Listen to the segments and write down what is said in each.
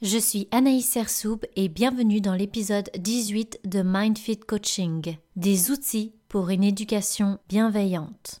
Je suis Anaïs Sersoub et bienvenue dans l'épisode 18 de MindFit Coaching, des outils pour une éducation bienveillante.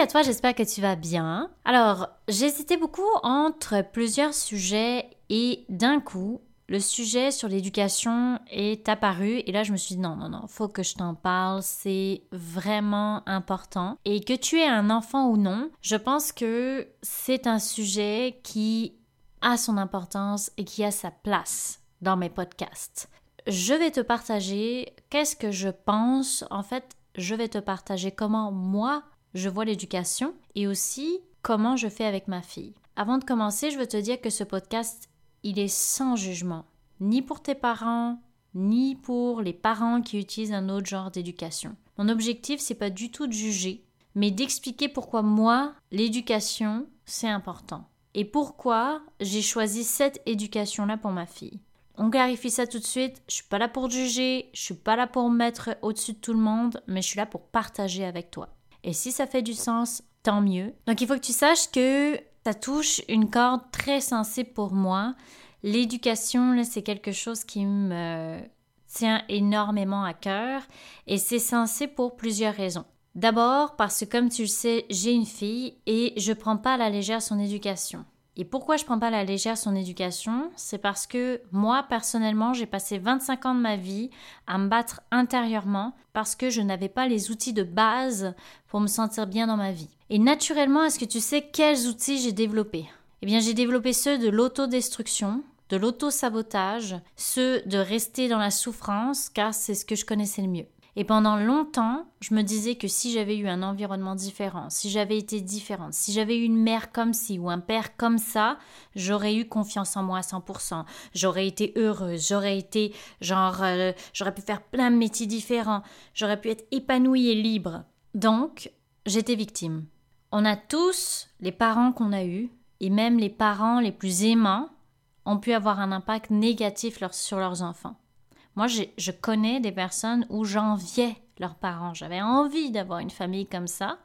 À toi, j'espère que tu vas bien. Alors, j'hésitais beaucoup entre plusieurs sujets et d'un coup, le sujet sur l'éducation est apparu et là je me suis dit non, non, non, faut que je t'en parle, c'est vraiment important. Et que tu aies un enfant ou non, je pense que c'est un sujet qui a son importance et qui a sa place dans mes podcasts. Je vais te partager qu'est-ce que je pense. En fait, je vais te partager comment moi je vois l'éducation et aussi comment je fais avec ma fille. Avant de commencer, je veux te dire que ce podcast, il est sans jugement, ni pour tes parents, ni pour les parents qui utilisent un autre genre d'éducation. Mon objectif, c'est pas du tout de juger, mais d'expliquer pourquoi moi, l'éducation, c'est important. Et pourquoi j'ai choisi cette éducation-là pour ma fille. On clarifie ça tout de suite. Je suis pas là pour juger, je suis pas là pour me mettre au-dessus de tout le monde, mais je suis là pour partager avec toi. Et si ça fait du sens, tant mieux. Donc il faut que tu saches que ça touche une corde très sensible pour moi. L'éducation, c'est quelque chose qui me tient énormément à cœur et c'est sensible pour plusieurs raisons. D'abord parce que comme tu le sais, j'ai une fille et je prends pas à la légère son éducation. Et pourquoi je prends pas la légère son éducation? C'est parce que moi, personnellement, j'ai passé 25 ans de ma vie à me battre intérieurement parce que je n'avais pas les outils de base pour me sentir bien dans ma vie. Et naturellement, est-ce que tu sais quels outils j'ai développés? Eh bien, j'ai développé ceux de l'autodestruction, de l'auto-sabotage, ceux de rester dans la souffrance, car c'est ce que je connaissais le mieux. Et pendant longtemps, je me disais que si j'avais eu un environnement différent, si j'avais été différente, si j'avais eu une mère comme ci ou un père comme ça, j'aurais eu confiance en moi à 100%. J'aurais été heureuse, j'aurais été genre, euh, j'aurais pu faire plein de métiers différents, j'aurais pu être épanouie et libre. Donc, j'étais victime. On a tous les parents qu'on a eus, et même les parents les plus aimants, ont pu avoir un impact négatif sur leurs enfants. Moi, je connais des personnes où j'enviais leurs parents. J'avais envie d'avoir une famille comme ça.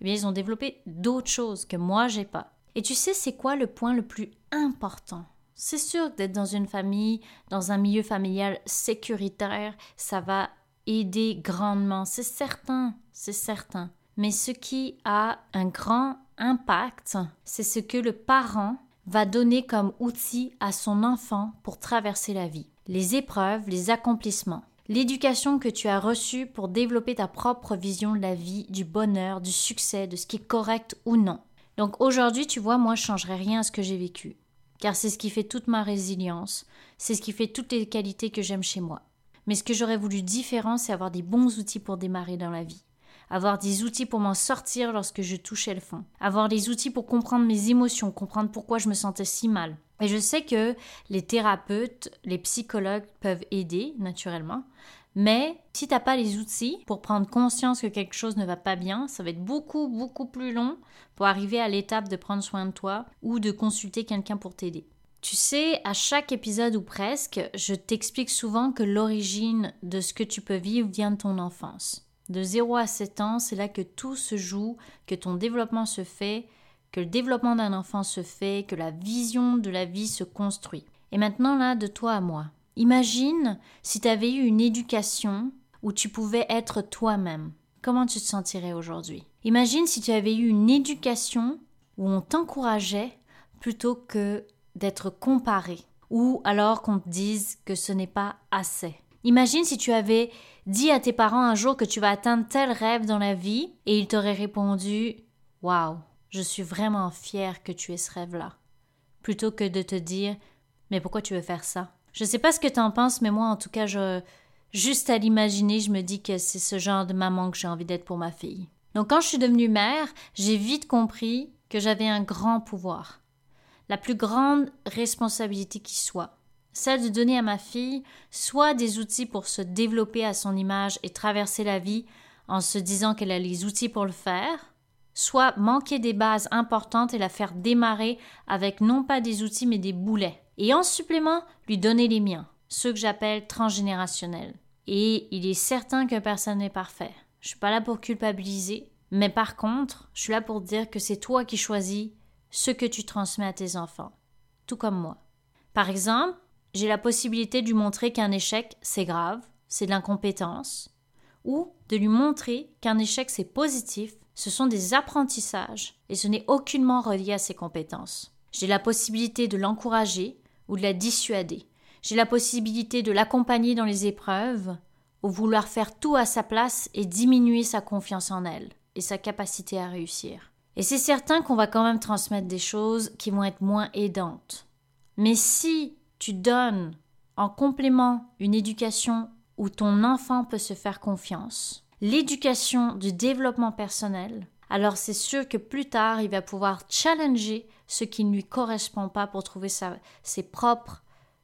Mais ils ont développé d'autres choses que moi, j'ai pas. Et tu sais, c'est quoi le point le plus important? C'est sûr d'être dans une famille, dans un milieu familial sécuritaire, ça va aider grandement. C'est certain, c'est certain. Mais ce qui a un grand impact, c'est ce que le parent va donner comme outil à son enfant pour traverser la vie les épreuves, les accomplissements, l'éducation que tu as reçue pour développer ta propre vision de la vie, du bonheur, du succès, de ce qui est correct ou non. Donc aujourd'hui, tu vois, moi, je changerai rien à ce que j'ai vécu, car c'est ce qui fait toute ma résilience, c'est ce qui fait toutes les qualités que j'aime chez moi. Mais ce que j'aurais voulu différent, c'est avoir des bons outils pour démarrer dans la vie avoir des outils pour m'en sortir lorsque je touchais le fond, avoir des outils pour comprendre mes émotions, comprendre pourquoi je me sentais si mal. Et je sais que les thérapeutes, les psychologues peuvent aider naturellement, mais si tu n'as pas les outils pour prendre conscience que quelque chose ne va pas bien, ça va être beaucoup, beaucoup plus long pour arriver à l'étape de prendre soin de toi ou de consulter quelqu'un pour t'aider. Tu sais, à chaque épisode ou presque, je t'explique souvent que l'origine de ce que tu peux vivre vient de ton enfance. De 0 à 7 ans, c'est là que tout se joue, que ton développement se fait, que le développement d'un enfant se fait, que la vision de la vie se construit. Et maintenant, là, de toi à moi. Imagine si tu avais eu une éducation où tu pouvais être toi-même. Comment tu te sentirais aujourd'hui? Imagine si tu avais eu une éducation où on t'encourageait plutôt que d'être comparé, ou alors qu'on te dise que ce n'est pas assez. Imagine si tu avais dit à tes parents un jour que tu vas atteindre tel rêve dans la vie et ils t'auraient répondu Waouh, je suis vraiment fière que tu aies ce rêve-là. Plutôt que de te dire Mais pourquoi tu veux faire ça? Je sais pas ce que tu en penses, mais moi, en tout cas, je. Juste à l'imaginer, je me dis que c'est ce genre de maman que j'ai envie d'être pour ma fille. Donc, quand je suis devenue mère, j'ai vite compris que j'avais un grand pouvoir. La plus grande responsabilité qui soit. Celle de donner à ma fille soit des outils pour se développer à son image et traverser la vie en se disant qu'elle a les outils pour le faire, soit manquer des bases importantes et la faire démarrer avec non pas des outils mais des boulets. Et en supplément, lui donner les miens, ceux que j'appelle transgénérationnels. Et il est certain que personne n'est parfait. Je suis pas là pour culpabiliser, mais par contre, je suis là pour dire que c'est toi qui choisis ce que tu transmets à tes enfants, tout comme moi. Par exemple, j'ai la possibilité de lui montrer qu'un échec, c'est grave, c'est de l'incompétence, ou de lui montrer qu'un échec, c'est positif, ce sont des apprentissages et ce n'est aucunement relié à ses compétences. J'ai la possibilité de l'encourager ou de la dissuader. J'ai la possibilité de l'accompagner dans les épreuves ou vouloir faire tout à sa place et diminuer sa confiance en elle et sa capacité à réussir. Et c'est certain qu'on va quand même transmettre des choses qui vont être moins aidantes. Mais si tu donnes en complément une éducation où ton enfant peut se faire confiance, l'éducation du développement personnel, alors c'est sûr que plus tard, il va pouvoir challenger ce qui ne lui correspond pas pour trouver ses propres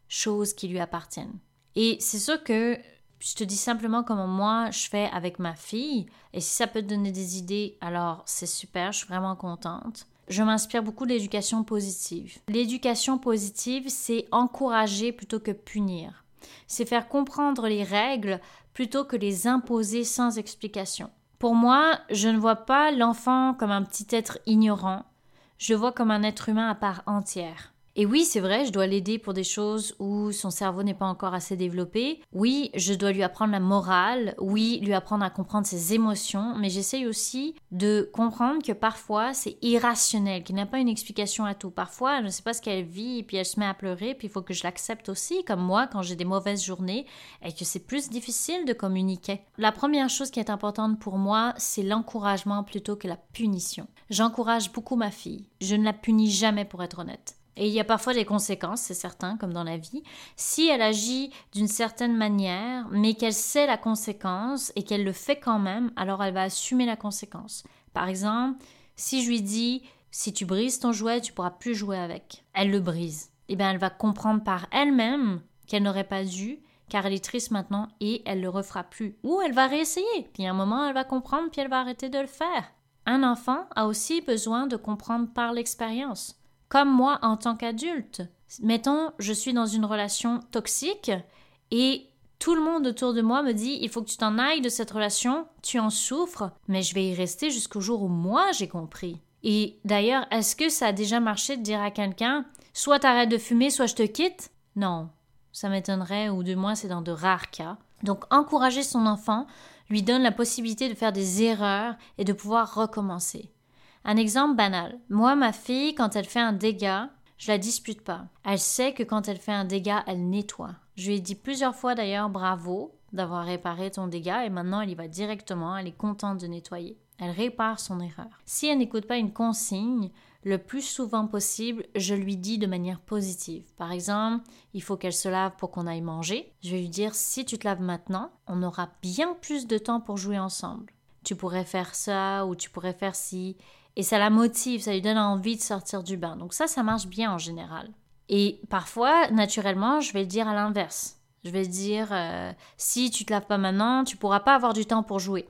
choses qui lui appartiennent. Et c'est sûr que je te dis simplement comment moi je fais avec ma fille, et si ça peut te donner des idées, alors c'est super, je suis vraiment contente. Je m'inspire beaucoup de l'éducation positive. L'éducation positive, c'est encourager plutôt que punir. C'est faire comprendre les règles plutôt que les imposer sans explication. Pour moi, je ne vois pas l'enfant comme un petit être ignorant, je vois comme un être humain à part entière. Et oui, c'est vrai, je dois l'aider pour des choses où son cerveau n'est pas encore assez développé. Oui, je dois lui apprendre la morale. Oui, lui apprendre à comprendre ses émotions. Mais j'essaye aussi de comprendre que parfois c'est irrationnel, qu'il n'y a pas une explication à tout. Parfois, je ne sais pas ce qu'elle vit et puis elle se met à pleurer. Puis il faut que je l'accepte aussi, comme moi quand j'ai des mauvaises journées et que c'est plus difficile de communiquer. La première chose qui est importante pour moi, c'est l'encouragement plutôt que la punition. J'encourage beaucoup ma fille. Je ne la punis jamais pour être honnête. Et il y a parfois des conséquences, c'est certain, comme dans la vie. Si elle agit d'une certaine manière, mais qu'elle sait la conséquence et qu'elle le fait quand même, alors elle va assumer la conséquence. Par exemple, si je lui dis si tu brises ton jouet, tu pourras plus jouer avec. Elle le brise. Eh bien, elle va comprendre par elle-même qu'elle n'aurait pas dû, car elle est triste maintenant et elle le refera plus. Ou elle va réessayer. Puis à un moment, elle va comprendre, puis elle va arrêter de le faire. Un enfant a aussi besoin de comprendre par l'expérience comme moi en tant qu'adulte. Mettons, je suis dans une relation toxique et tout le monde autour de moi me dit il faut que tu t'en ailles de cette relation, tu en souffres, mais je vais y rester jusqu'au jour où moi j'ai compris. Et d'ailleurs, est-ce que ça a déjà marché de dire à quelqu'un soit t'arrêtes de fumer, soit je te quitte? Non, ça m'étonnerait, ou du moins c'est dans de rares cas. Donc encourager son enfant lui donne la possibilité de faire des erreurs et de pouvoir recommencer. Un exemple banal. Moi, ma fille, quand elle fait un dégât, je la dispute pas. Elle sait que quand elle fait un dégât, elle nettoie. Je lui ai dit plusieurs fois d'ailleurs bravo d'avoir réparé ton dégât et maintenant elle y va directement, elle est contente de nettoyer. Elle répare son erreur. Si elle n'écoute pas une consigne, le plus souvent possible, je lui dis de manière positive. Par exemple, il faut qu'elle se lave pour qu'on aille manger. Je vais lui dire si tu te laves maintenant, on aura bien plus de temps pour jouer ensemble. Tu pourrais faire ça ou tu pourrais faire ci et ça la motive, ça lui donne envie de sortir du bain. Donc ça, ça marche bien en général. Et parfois, naturellement, je vais dire à l'inverse. Je vais dire, euh, si tu te laves pas maintenant, tu pourras pas avoir du temps pour jouer.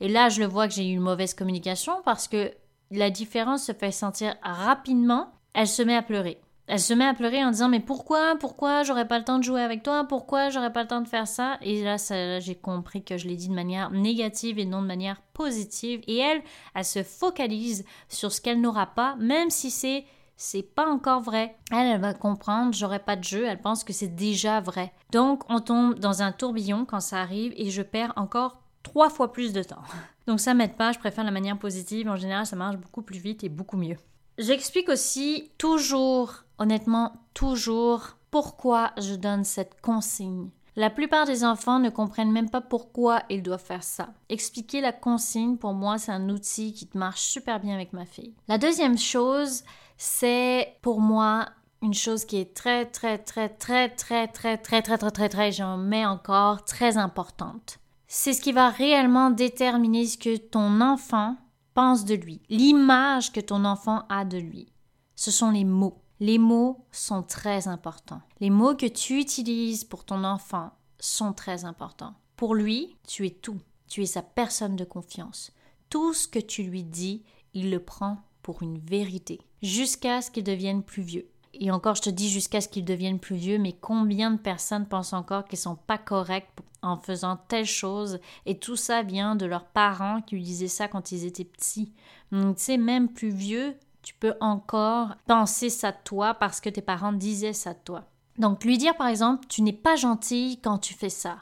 Et là, je le vois que j'ai eu une mauvaise communication parce que la différence se fait sentir rapidement. Elle se met à pleurer. Elle se met à pleurer en disant mais pourquoi? Pourquoi j'aurais pas le temps de jouer avec toi? Pourquoi j'aurais pas le temps de faire ça? Et là, j'ai compris que je l'ai dit de manière négative et non de manière positive et elle elle se focalise sur ce qu'elle n'aura pas même si c'est c'est pas encore vrai. Elle, elle va comprendre, j'aurai pas de jeu, elle pense que c'est déjà vrai. Donc, on tombe dans un tourbillon quand ça arrive et je perds encore trois fois plus de temps. Donc, ça m'aide pas, je préfère la manière positive. En général, ça marche beaucoup plus vite et beaucoup mieux. J'explique aussi toujours, honnêtement, toujours pourquoi je donne cette consigne. La plupart des enfants ne comprennent même pas pourquoi ils doivent faire ça. Expliquer la consigne, pour moi, c'est un outil qui marche super bien avec ma fille. La deuxième chose, c'est pour moi une chose qui est très, très, très, très, très, très, très, très, très, très, très, j'en mets encore, très importante. C'est ce qui va réellement déterminer ce que ton enfant pense de lui, l'image que ton enfant a de lui. Ce sont les mots. Les mots sont très importants. Les mots que tu utilises pour ton enfant sont très importants. Pour lui, tu es tout. Tu es sa personne de confiance. Tout ce que tu lui dis, il le prend pour une vérité, jusqu'à ce qu'il devienne plus vieux. Et encore, je te dis jusqu'à ce qu'il devienne plus vieux, mais combien de personnes pensent encore qu'ils sont pas corrects en faisant telle chose? Et tout ça vient de leurs parents qui lui disaient ça quand ils étaient petits. Donc, tu sais, même plus vieux, tu peux encore penser ça de toi parce que tes parents disaient ça de toi. Donc lui dire par exemple tu n'es pas gentil quand tu fais ça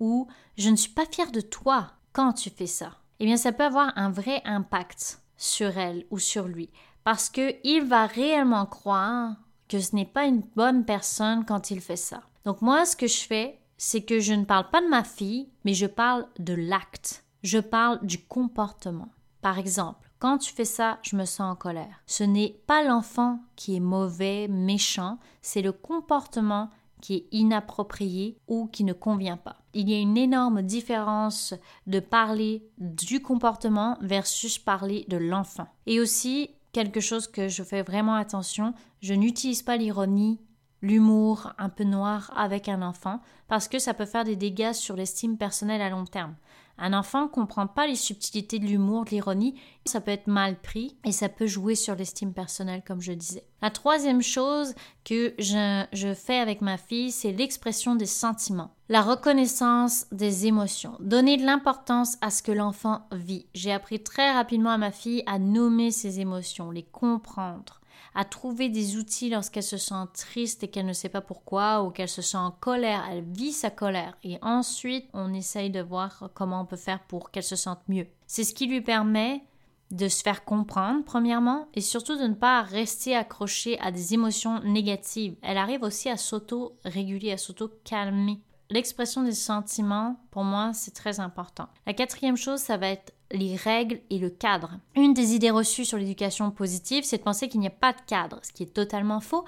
ou je ne suis pas fière de toi quand tu fais ça. Eh bien ça peut avoir un vrai impact sur elle ou sur lui parce que il va réellement croire que ce n'est pas une bonne personne quand il fait ça. Donc moi ce que je fais c'est que je ne parle pas de ma fille mais je parle de l'acte. Je parle du comportement. Par exemple, quand tu fais ça, je me sens en colère. Ce n'est pas l'enfant qui est mauvais, méchant, c'est le comportement qui est inapproprié ou qui ne convient pas. Il y a une énorme différence de parler du comportement versus parler de l'enfant. Et aussi, quelque chose que je fais vraiment attention, je n'utilise pas l'ironie, l'humour un peu noir avec un enfant parce que ça peut faire des dégâts sur l'estime personnelle à long terme. Un enfant ne comprend pas les subtilités de l'humour, de l'ironie, ça peut être mal pris et ça peut jouer sur l'estime personnelle, comme je disais. La troisième chose que je, je fais avec ma fille, c'est l'expression des sentiments, la reconnaissance des émotions, donner de l'importance à ce que l'enfant vit. J'ai appris très rapidement à ma fille à nommer ses émotions, les comprendre à trouver des outils lorsqu'elle se sent triste et qu'elle ne sait pas pourquoi ou qu'elle se sent en colère, elle vit sa colère et ensuite on essaye de voir comment on peut faire pour qu'elle se sente mieux. C'est ce qui lui permet de se faire comprendre premièrement et surtout de ne pas rester accrochée à des émotions négatives. Elle arrive aussi à s'auto-réguler, à s'auto-calmer. L'expression des sentiments, pour moi, c'est très important. La quatrième chose, ça va être les règles et le cadre. Une des idées reçues sur l'éducation positive, c'est de penser qu'il n'y a pas de cadre, ce qui est totalement faux.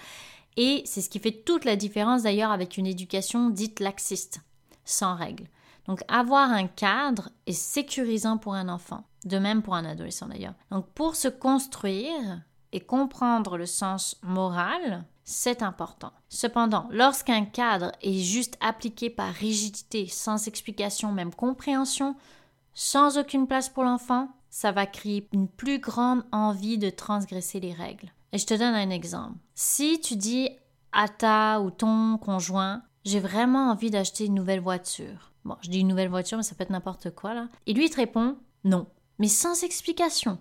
Et c'est ce qui fait toute la différence d'ailleurs avec une éducation dite laxiste, sans règles. Donc avoir un cadre est sécurisant pour un enfant, de même pour un adolescent d'ailleurs. Donc pour se construire et comprendre le sens moral, c'est important. Cependant, lorsqu'un cadre est juste appliqué par rigidité, sans explication, même compréhension, sans aucune place pour l'enfant, ça va créer une plus grande envie de transgresser les règles. Et je te donne un exemple. Si tu dis à ta ou ton conjoint, j'ai vraiment envie d'acheter une nouvelle voiture. Bon, je dis une nouvelle voiture, mais ça peut être n'importe quoi là. Et lui, il te répond non. Mais sans explication,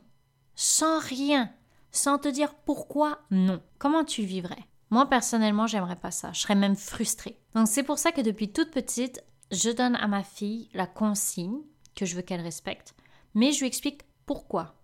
sans rien, sans te dire pourquoi non. Comment tu vivrais? Moi, personnellement, j'aimerais pas ça. Je serais même frustrée. Donc, c'est pour ça que depuis toute petite, je donne à ma fille la consigne que je veux qu'elle respecte, mais je lui explique pourquoi.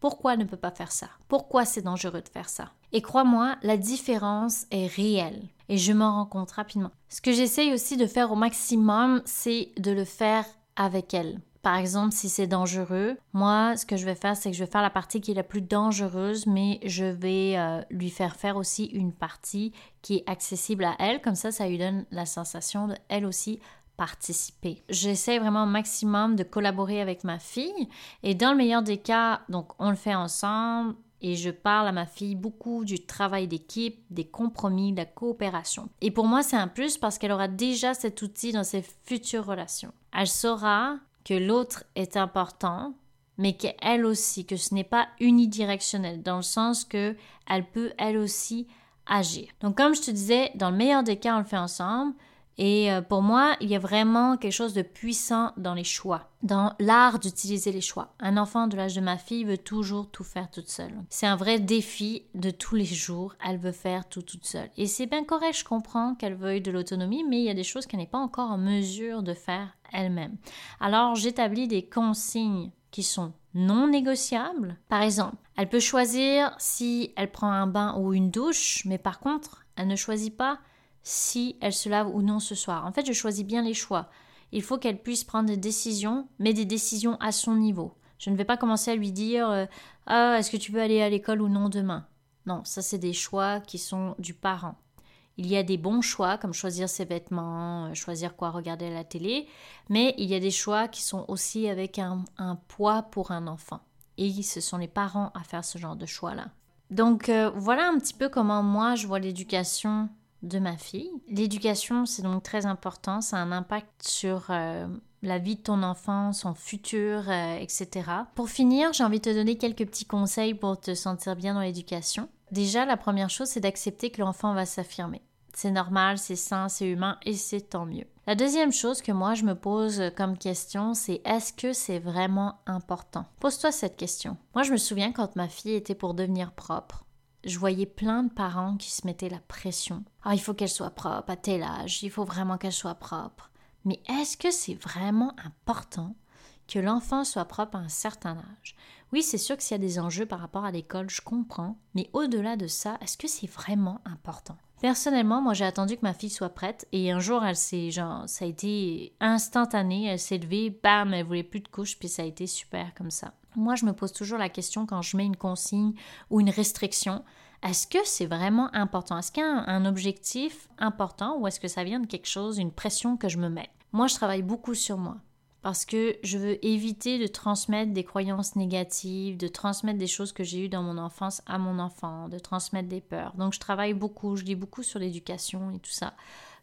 Pourquoi elle ne peut pas faire ça? Pourquoi c'est dangereux de faire ça? Et crois-moi, la différence est réelle et je m'en rends compte rapidement. Ce que j'essaye aussi de faire au maximum, c'est de le faire avec elle. Par exemple, si c'est dangereux, moi, ce que je vais faire, c'est que je vais faire la partie qui est la plus dangereuse, mais je vais euh, lui faire faire aussi une partie qui est accessible à elle. Comme ça, ça lui donne la sensation de elle aussi participer. J'essaie vraiment au maximum de collaborer avec ma fille et dans le meilleur des cas, donc on le fait ensemble et je parle à ma fille beaucoup du travail d'équipe, des compromis, de la coopération. Et pour moi, c'est un plus parce qu'elle aura déjà cet outil dans ses futures relations. Elle saura que l'autre est important, mais qu'elle aussi, que ce n'est pas unidirectionnel, dans le sens que elle peut elle aussi agir. Donc comme je te disais, dans le meilleur des cas, on le fait ensemble. Et euh, pour moi, il y a vraiment quelque chose de puissant dans les choix, dans l'art d'utiliser les choix. Un enfant de l'âge de ma fille veut toujours tout faire toute seule. C'est un vrai défi de tous les jours. Elle veut faire tout toute seule. Et c'est bien correct, je comprends qu'elle veuille de l'autonomie, mais il y a des choses qu'elle n'est pas encore en mesure de faire elle-même. Alors j'établis des consignes qui sont non négociables. Par exemple, elle peut choisir si elle prend un bain ou une douche, mais par contre, elle ne choisit pas si elle se lave ou non ce soir. En fait, je choisis bien les choix. Il faut qu'elle puisse prendre des décisions, mais des décisions à son niveau. Je ne vais pas commencer à lui dire euh, Ah, est-ce que tu veux aller à l'école ou non demain? Non, ça, c'est des choix qui sont du parent. Il y a des bons choix, comme choisir ses vêtements, euh, choisir quoi regarder à la télé, mais il y a des choix qui sont aussi avec un, un poids pour un enfant. Et ce sont les parents à faire ce genre de choix-là. Donc euh, voilà un petit peu comment moi je vois l'éducation de ma fille. L'éducation, c'est donc très important, ça a un impact sur euh, la vie de ton enfant, son futur, euh, etc. Pour finir, j'ai envie de te donner quelques petits conseils pour te sentir bien dans l'éducation. Déjà, la première chose, c'est d'accepter que l'enfant va s'affirmer. C'est normal, c'est sain, c'est humain et c'est tant mieux. La deuxième chose que moi je me pose comme question, c'est est-ce que c'est vraiment important? Pose-toi cette question. Moi je me souviens quand ma fille était pour devenir propre, je voyais plein de parents qui se mettaient la pression. Ah, il faut qu'elle soit propre à tel âge, il faut vraiment qu'elle soit propre. Mais est-ce que c'est vraiment important que l'enfant soit propre à un certain âge? Oui, c'est sûr que s'il y a des enjeux par rapport à l'école, je comprends, mais au-delà de ça, est-ce que c'est vraiment important? Personnellement, moi j'ai attendu que ma fille soit prête et un jour elle s'est genre ça a été instantané, elle s'est levée, bam, elle voulait plus de couches puis ça a été super comme ça. Moi je me pose toujours la question quand je mets une consigne ou une restriction, est-ce que c'est vraiment important? Est-ce qu'il y a un, objectif important ou est-ce que ça vient de quelque chose, une pression que je me mets Moi je travaille beaucoup sur moi parce que je veux éviter de transmettre des croyances négatives, de transmettre des choses que j'ai eues dans mon enfance à mon enfant, de transmettre des peurs. Donc je travaille beaucoup, je lis beaucoup sur l'éducation et tout ça.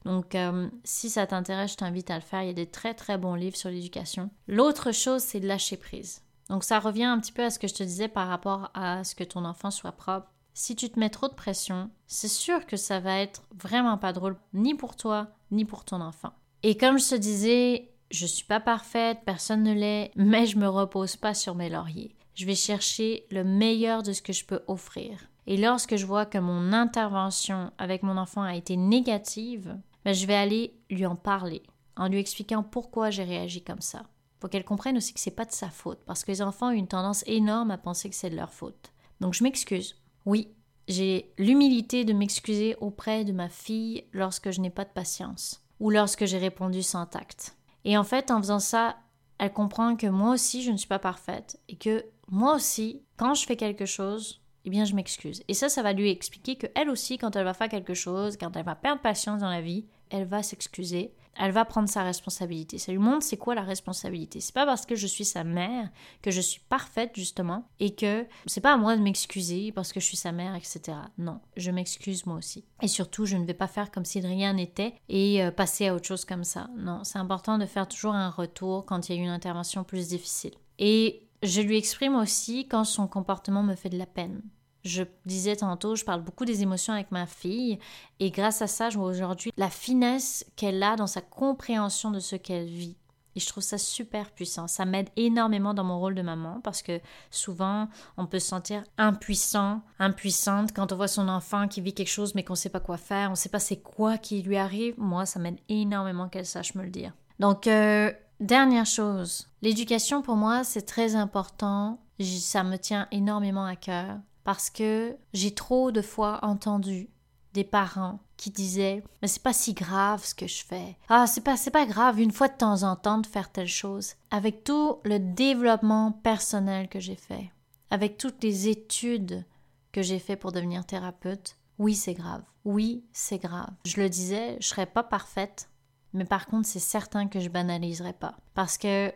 Donc euh, si ça t'intéresse, je t'invite à le faire. Il y a des très très bons livres sur l'éducation. L'autre chose, c'est de lâcher prise. Donc ça revient un petit peu à ce que je te disais par rapport à ce que ton enfant soit propre. Si tu te mets trop de pression, c'est sûr que ça va être vraiment pas drôle, ni pour toi, ni pour ton enfant. Et comme je te disais, je suis pas parfaite, personne ne l'est, mais je me repose pas sur mes lauriers. Je vais chercher le meilleur de ce que je peux offrir. Et lorsque je vois que mon intervention avec mon enfant a été négative, ben je vais aller lui en parler, en lui expliquant pourquoi j'ai réagi comme ça. Pour qu'elle comprenne aussi que c'est pas de sa faute, parce que les enfants ont une tendance énorme à penser que c'est de leur faute. Donc je m'excuse. Oui, j'ai l'humilité de m'excuser auprès de ma fille lorsque je n'ai pas de patience, ou lorsque j'ai répondu sans tact. Et en fait, en faisant ça, elle comprend que moi aussi, je ne suis pas parfaite et que moi aussi, quand je fais quelque chose, eh bien, je m'excuse. Et ça, ça va lui expliquer que elle aussi, quand elle va faire quelque chose, quand elle va perdre patience dans la vie, elle va s'excuser elle va prendre sa responsabilité. Ça lui montre c'est quoi la responsabilité. C'est pas parce que je suis sa mère que je suis parfaite justement et que c'est pas à moi de m'excuser parce que je suis sa mère, etc. Non, je m'excuse moi aussi. Et surtout, je ne vais pas faire comme si de rien n'était et euh, passer à autre chose comme ça. Non, c'est important de faire toujours un retour quand il y a une intervention plus difficile. Et je lui exprime aussi quand son comportement me fait de la peine. Je disais tantôt, je parle beaucoup des émotions avec ma fille et grâce à ça, je vois aujourd'hui la finesse qu'elle a dans sa compréhension de ce qu'elle vit. Et je trouve ça super puissant. Ça m'aide énormément dans mon rôle de maman parce que souvent, on peut se sentir impuissant, impuissante quand on voit son enfant qui vit quelque chose mais qu'on ne sait pas quoi faire, on ne sait pas c'est quoi qui lui arrive. Moi, ça m'aide énormément qu'elle sache me le dire. Donc, euh, dernière chose, l'éducation pour moi, c'est très important. Ça me tient énormément à cœur parce que j'ai trop de fois entendu des parents qui disaient mais c'est pas si grave ce que je fais. Ah, c'est pas c'est pas grave une fois de temps en temps de faire telle chose. Avec tout le développement personnel que j'ai fait, avec toutes les études que j'ai fait pour devenir thérapeute, oui, c'est grave. Oui, c'est grave. Je le disais, je serais pas parfaite, mais par contre, c'est certain que je banaliserai pas parce que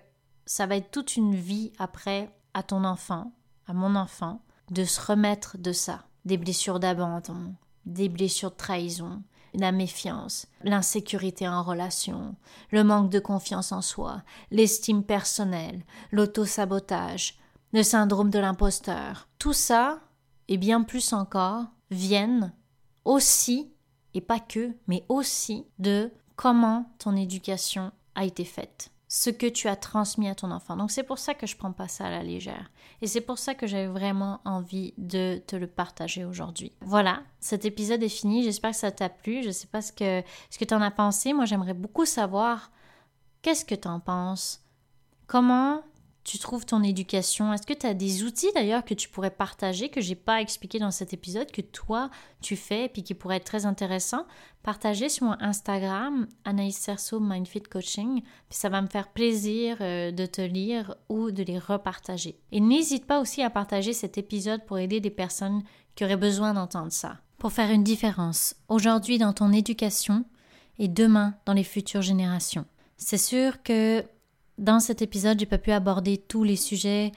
ça va être toute une vie après à ton enfant, à mon enfant, de se remettre de ça, des blessures d'abandon, des blessures de trahison, la méfiance, l'insécurité en relation, le manque de confiance en soi, l'estime personnelle, l'auto-sabotage, le syndrome de l'imposteur. Tout ça, et bien plus encore, viennent aussi, et pas que, mais aussi de comment ton éducation a été faite ce que tu as transmis à ton enfant. Donc c'est pour ça que je prends pas ça à la légère. Et c'est pour ça que j'avais vraiment envie de te le partager aujourd'hui. Voilà, cet épisode est fini. J'espère que ça t'a plu. Je sais pas ce que, ce que tu en as pensé. Moi, j'aimerais beaucoup savoir qu'est-ce que tu en penses. Comment tu trouves ton éducation? Est-ce que tu as des outils d'ailleurs que tu pourrais partager, que j'ai pas expliqué dans cet épisode, que toi tu fais et puis qui pourraient être très intéressants? Partager sur mon Instagram, Anaïs Cerceau Mindfit Coaching, puis ça va me faire plaisir euh, de te lire ou de les repartager. Et n'hésite pas aussi à partager cet épisode pour aider des personnes qui auraient besoin d'entendre ça. Pour faire une différence, aujourd'hui dans ton éducation et demain dans les futures générations. C'est sûr que dans cet épisode, j'ai pas pu aborder tous les sujets.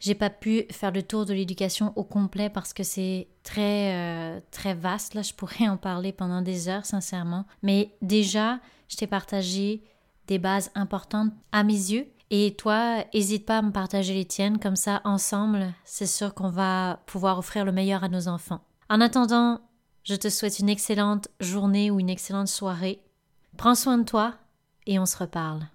J'ai pas pu faire le tour de l'éducation au complet parce que c'est très euh, très vaste. Là, je pourrais en parler pendant des heures, sincèrement. Mais déjà, je t'ai partagé des bases importantes à mes yeux. Et toi, n'hésite pas à me partager les tiennes. Comme ça, ensemble, c'est sûr qu'on va pouvoir offrir le meilleur à nos enfants. En attendant, je te souhaite une excellente journée ou une excellente soirée. Prends soin de toi et on se reparle.